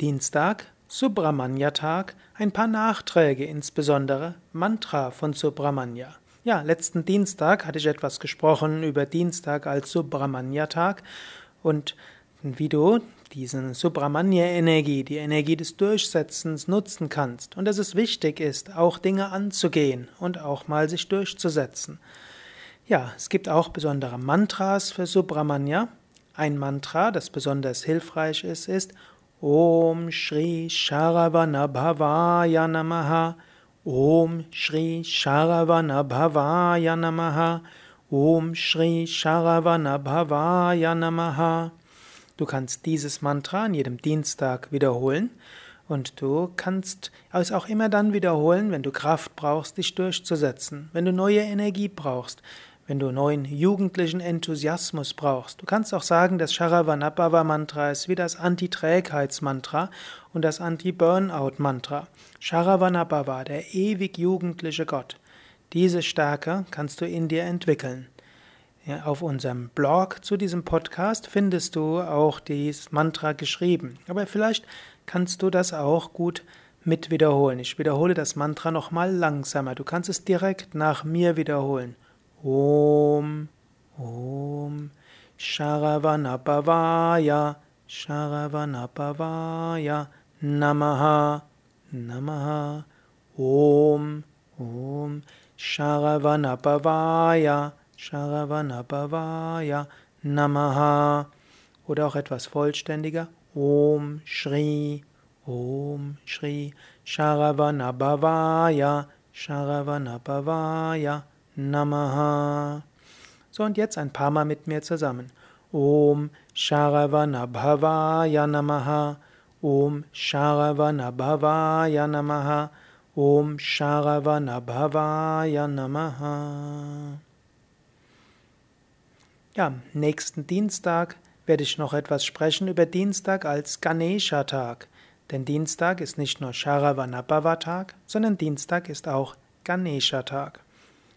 Dienstag, Subramanya-Tag, ein paar Nachträge, insbesondere Mantra von Subramanya. Ja, letzten Dienstag hatte ich etwas gesprochen über Dienstag als Subramanya-Tag und wie du diese Subramanya-Energie, die Energie des Durchsetzens nutzen kannst und dass es wichtig ist, auch Dinge anzugehen und auch mal sich durchzusetzen. Ja, es gibt auch besondere Mantras für Subramanya. Ein Mantra, das besonders hilfreich ist, ist Om Shri Sharavana Bhavaya Namaha. Om Shri Sharavana Bhavaya Namaha. Om Shri Sharavana Bhavaya Namaha. Du kannst dieses Mantra an jedem Dienstag wiederholen und du kannst es auch immer dann wiederholen, wenn du Kraft brauchst, dich durchzusetzen, wenn du neue Energie brauchst, wenn du neuen jugendlichen Enthusiasmus brauchst. Du kannst auch sagen, das Sharavanabhava-Mantra ist wie das Anti-Trägheits-Mantra und das Anti-Burnout-Mantra. Sharavanabhava, der ewig jugendliche Gott. Diese Stärke kannst du in dir entwickeln. Ja, auf unserem Blog zu diesem Podcast findest du auch dieses Mantra geschrieben. Aber vielleicht kannst du das auch gut mit wiederholen. Ich wiederhole das Mantra nochmal langsamer. Du kannst es direkt nach mir wiederholen. Om, Om, Sharavanapavaya, Sharavanapavaya, Namaha, Namaha, Om, Om, Sharavanapavaya, Sharavanapavaya, Namaha. Oder auch etwas vollständiger. Om Shri, Om Shri, Sharavanapavaya, Sharavanapavaya, Namaha. So und jetzt ein paar Mal mit mir zusammen. Om Sharavanabhavaya Namaha. Om Sharavanabhavaya Namaha. Om Sharavanabhavaya Namaha. Ja, nächsten Dienstag werde ich noch etwas sprechen über Dienstag als Ganesha-Tag. Denn Dienstag ist nicht nur Sharavanabhava-Tag, sondern Dienstag ist auch Ganesha-Tag.